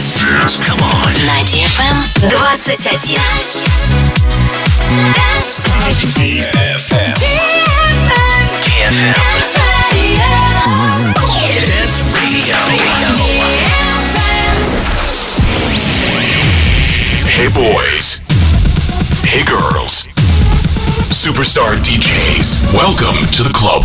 Dance. Come on. На DFM 21. DFM. DFM. Dance Radio. Hey boys. Hey girls. Superstar DJs. Welcome to the club.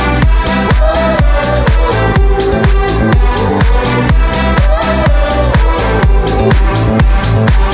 Oh,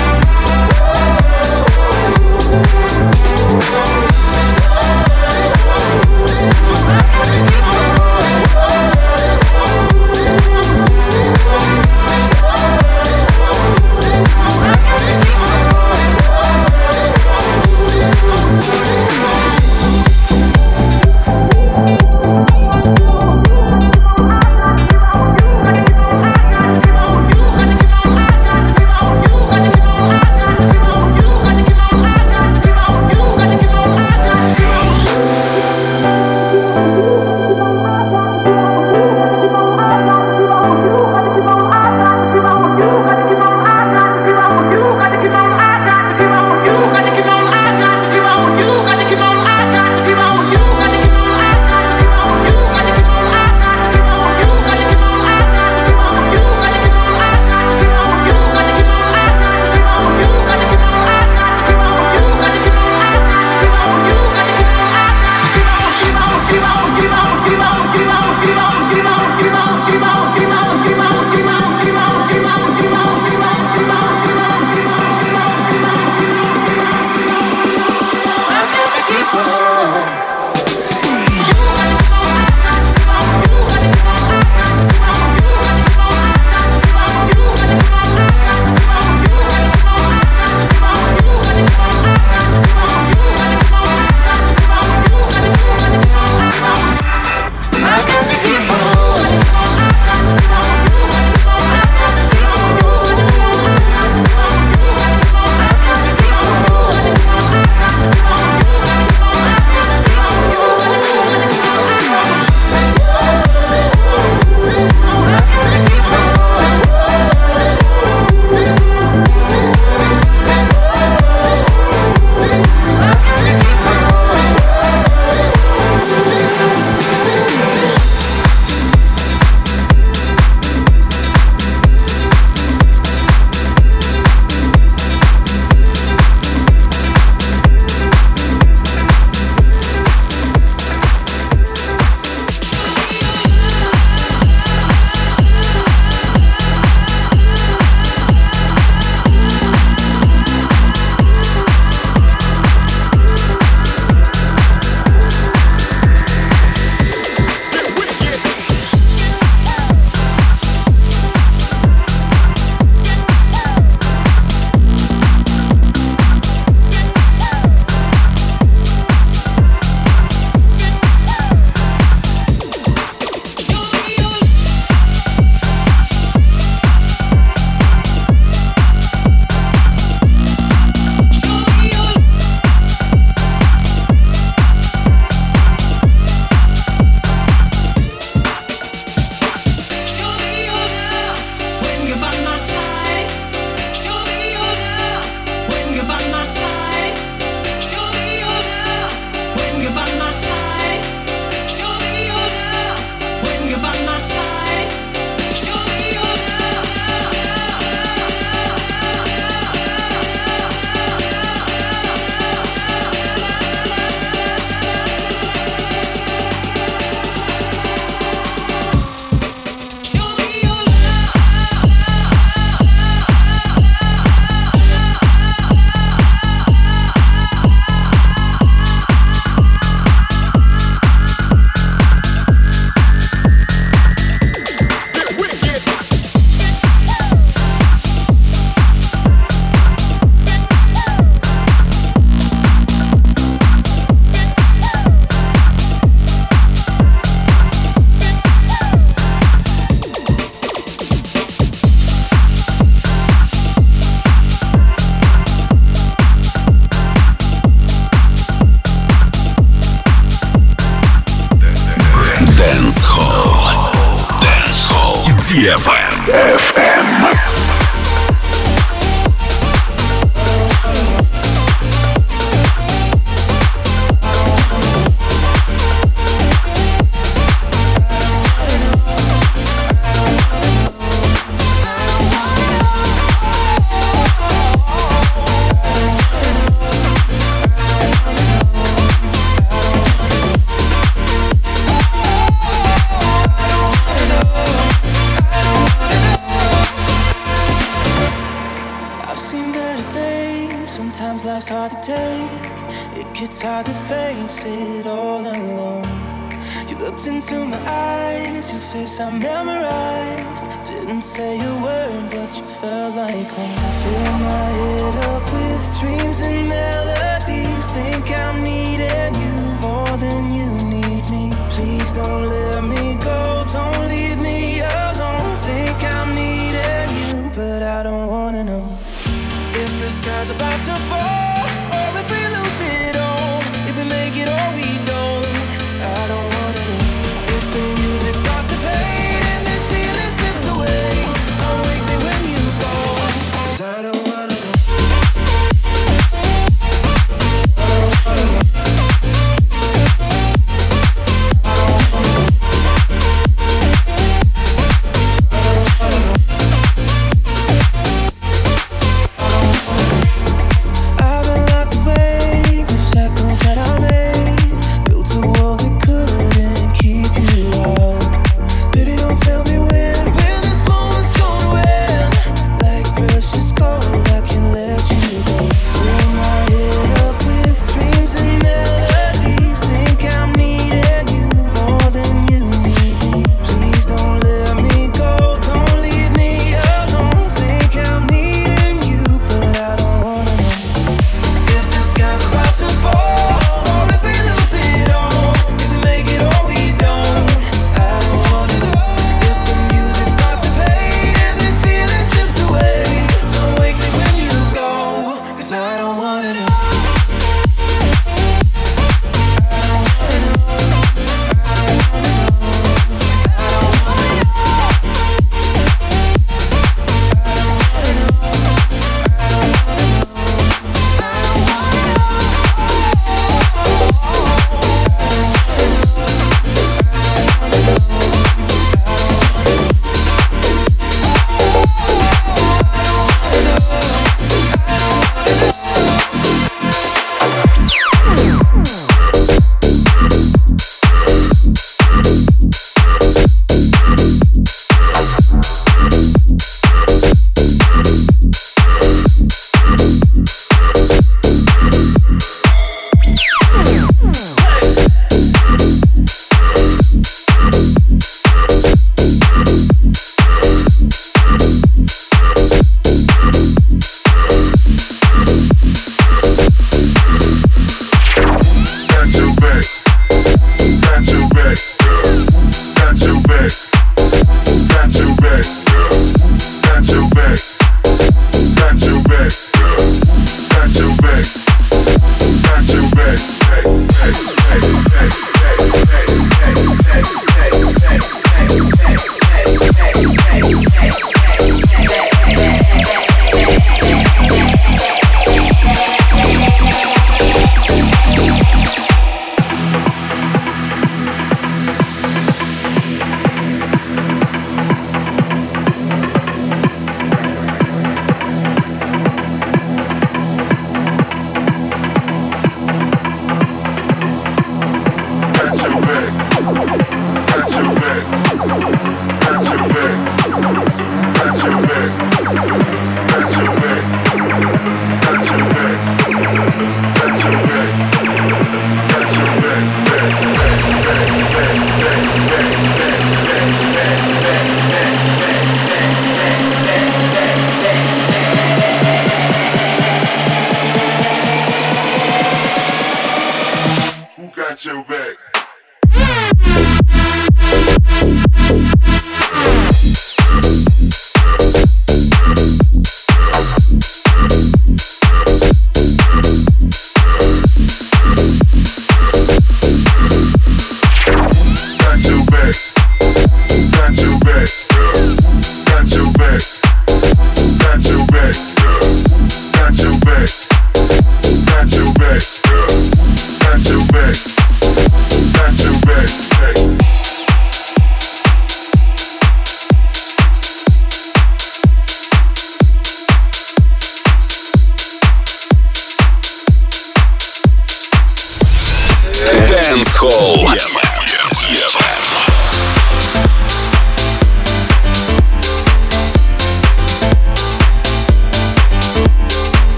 Hey!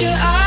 you eyes.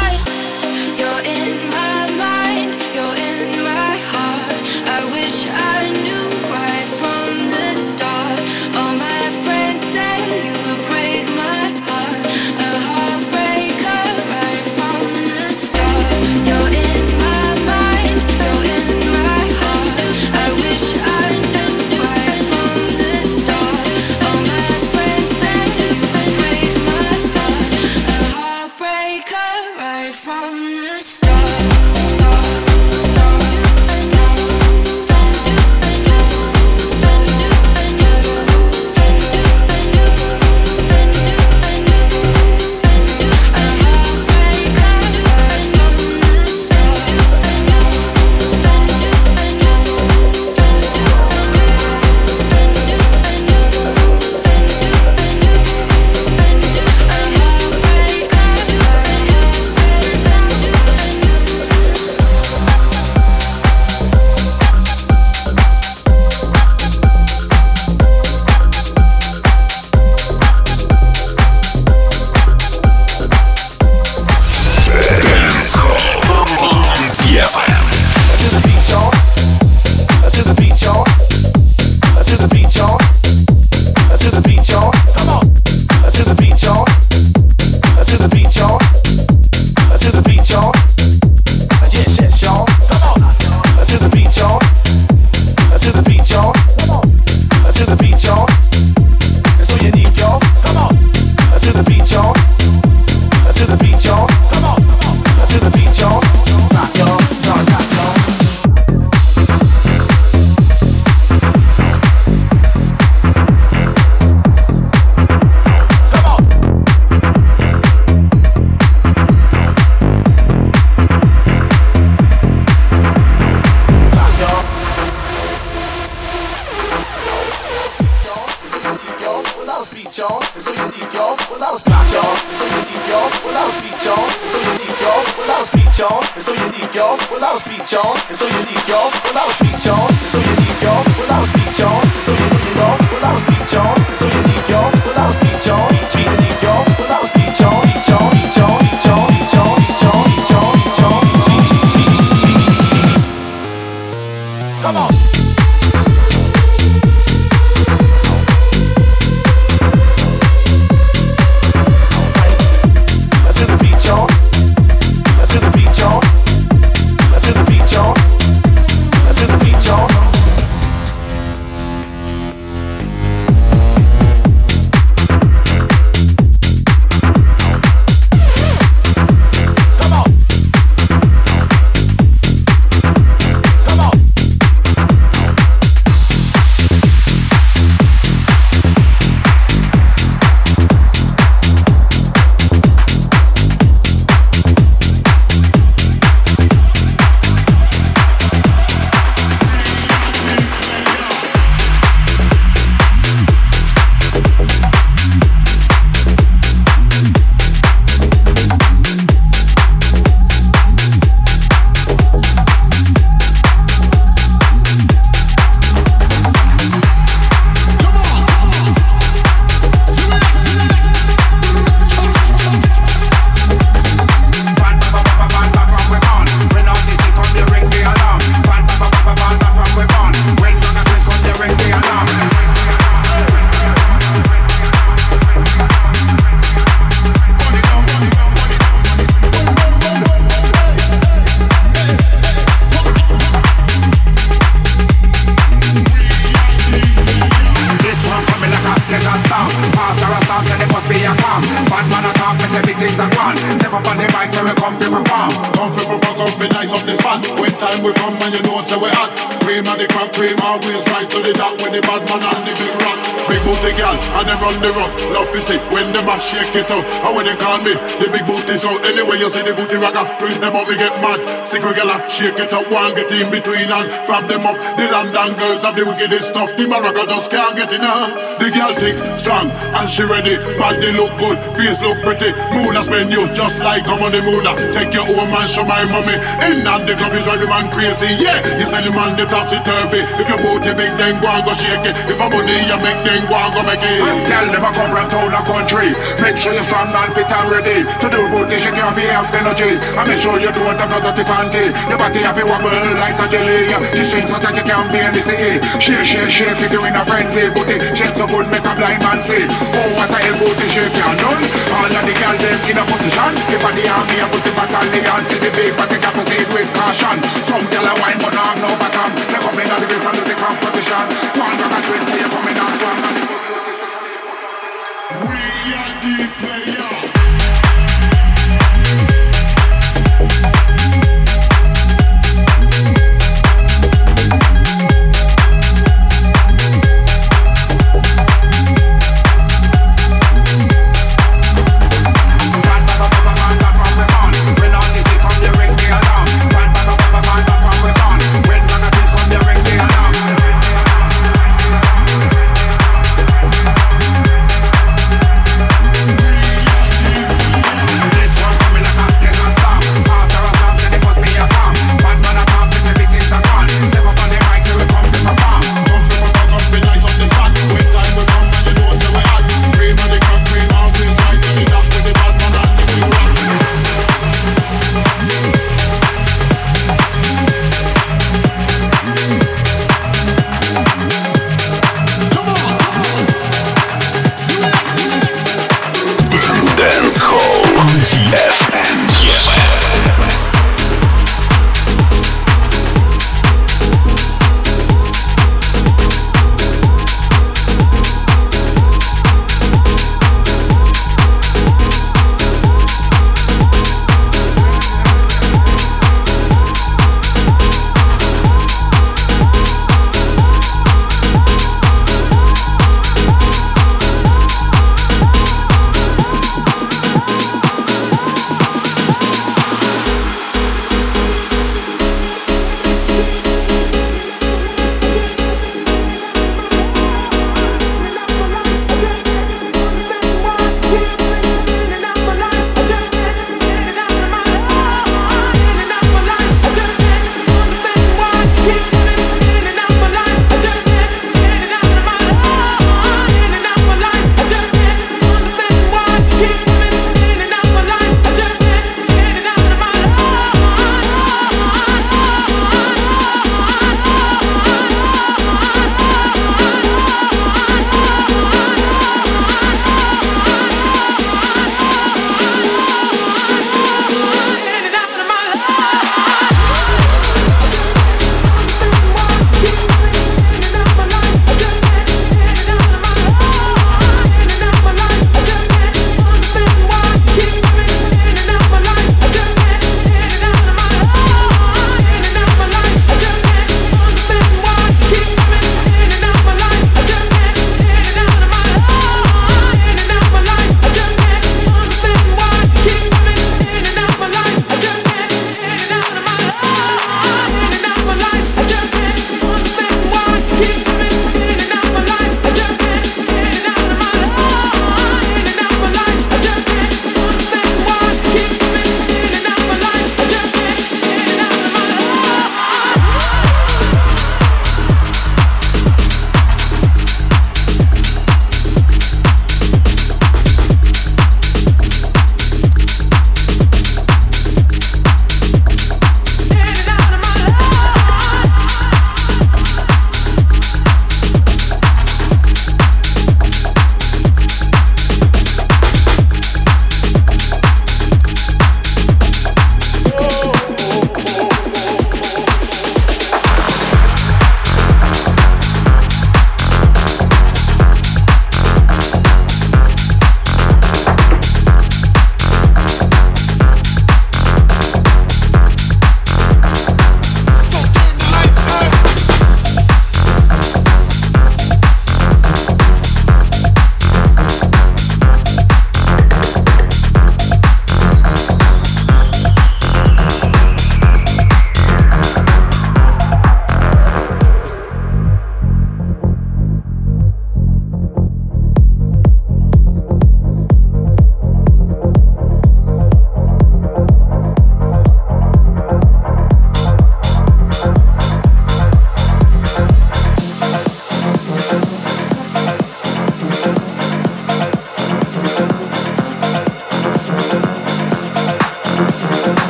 When you see the booty rocka, twist them up, we get mad. Sick we shake it up, one get in between and grab them up. The London girls have the wickedest stuff. The Morocco just can't get in her. The girl thick, strong, and she ready. Body look good, face look pretty. Moon has been you just like a money on the moon. Take your own man, show my mommy. In and the club, you drive the man crazy. Yeah, you sell the man the topsy turvy. If your booty big, then go and go shake it. If I'm money, you make then go and go make it. Girl never come from town or country. Make sure you're strong and fit and ready to do booty shake your feet to have energy. And make sure you don't have no dirty panty. Your body have to wobble like a jelly. The strings so that you can't barely see. Shake, shake, shake it doing a frenzy. Booty shake so good make a blind man see. Oh, what a hell booty shake you done. All of the girls them in a position. If I the army, I put the battalion. See the big, but they got see it with caution. Some girl a wine, but no have no bottom. They come in on the base and the competition. One rock and twenty, you coming on strong.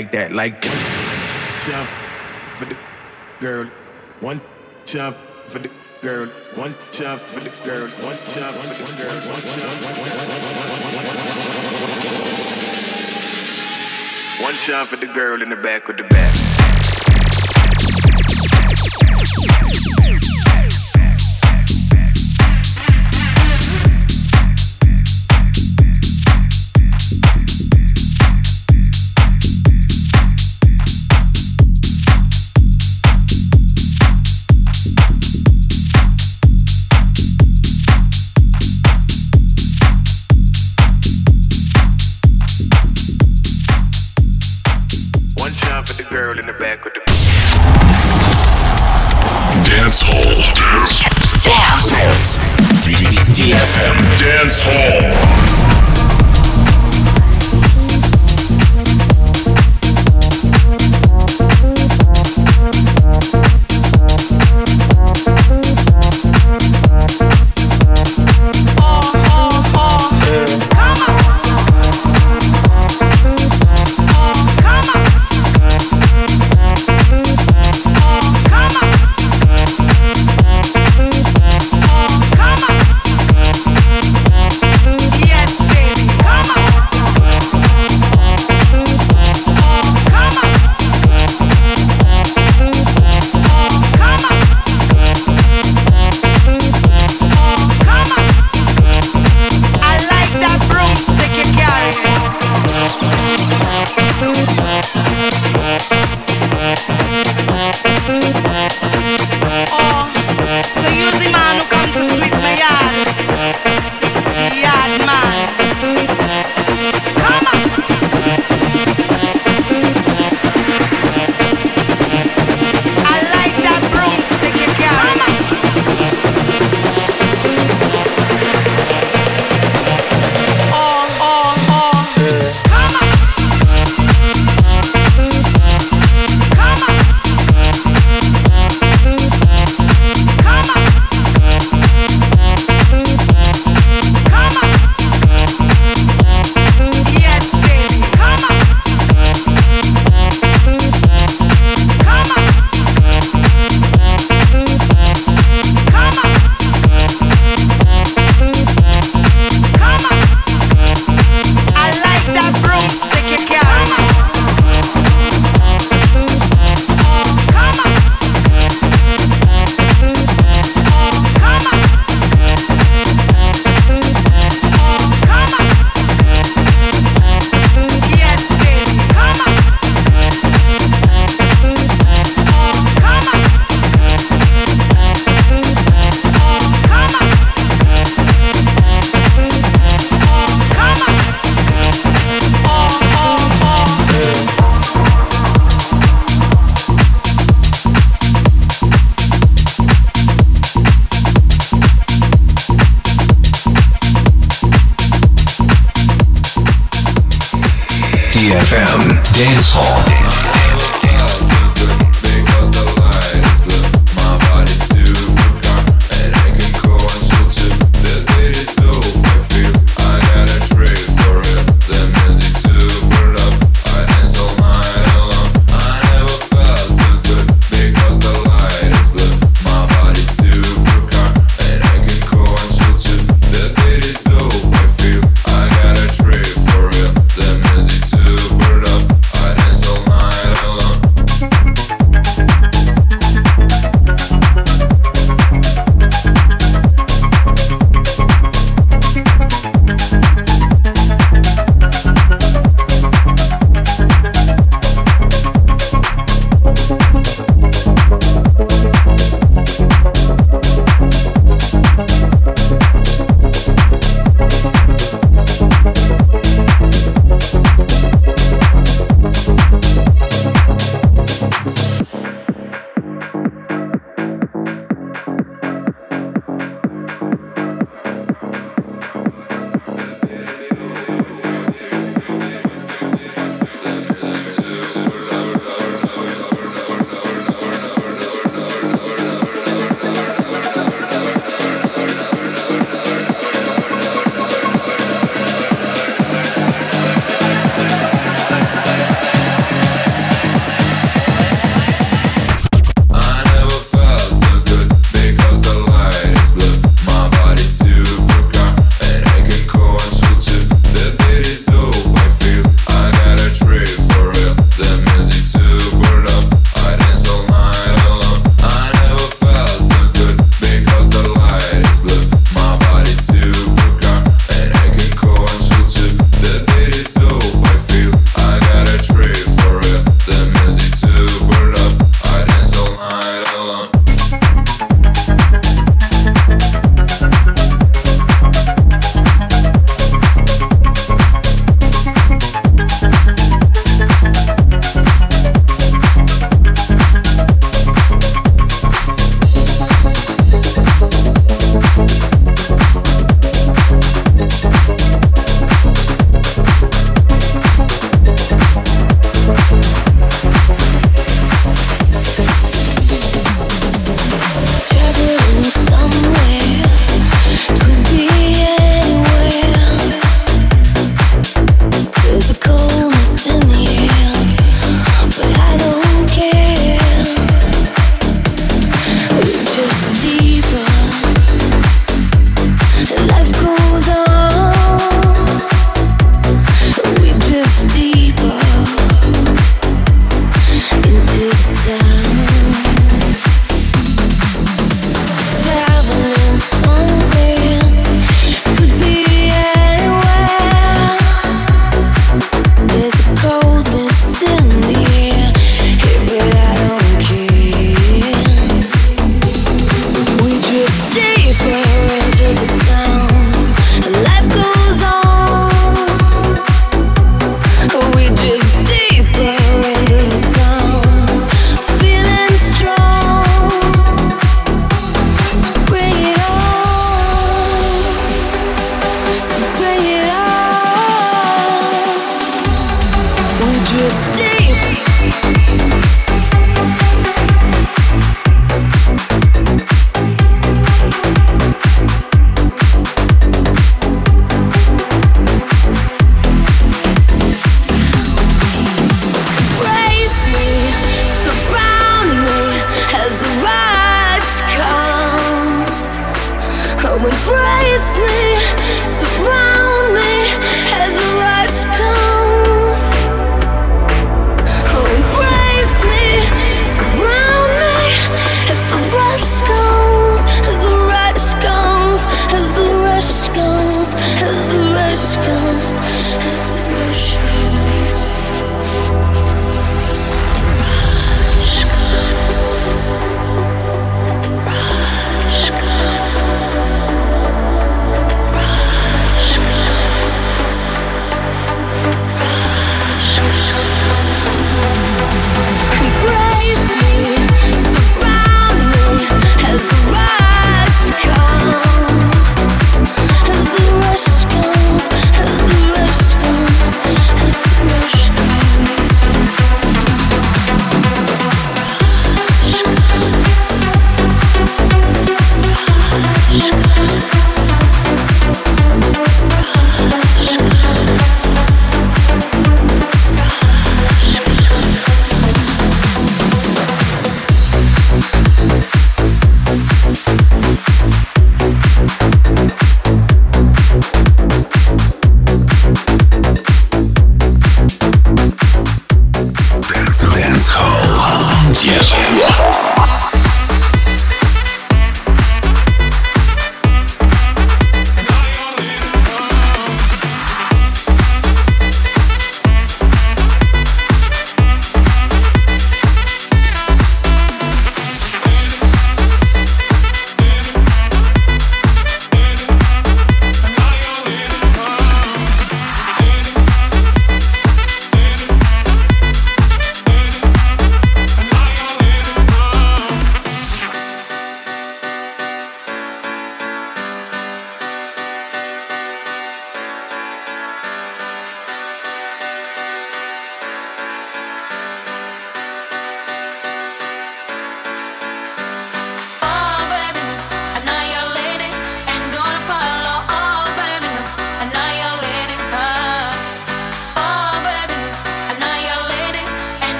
like that. Like one time for the girl, one time for the girl, one time for the girl, one time for the girl, one time, one time for the girl in the back of the back. All night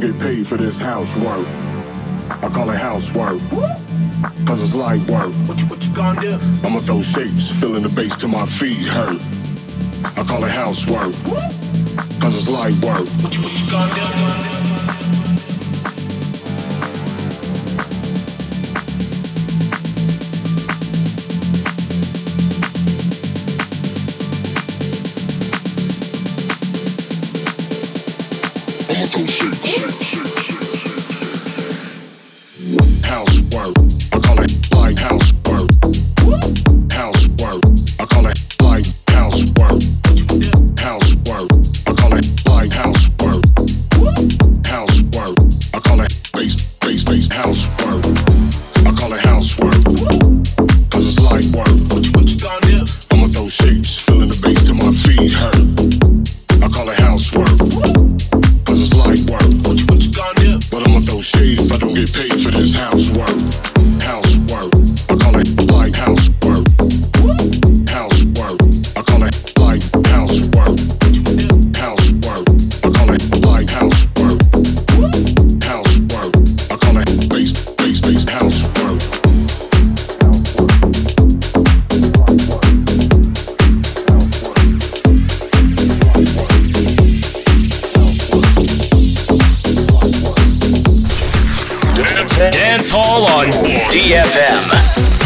don't get paid for this housework. I call it housework. Cause it's light work. What you, what you gonna do? I'ma throw shapes, feeling the bass till my feet hurt. I call it housework. Cause it's light work. What you, what you gonna do? Dance, do you bounce?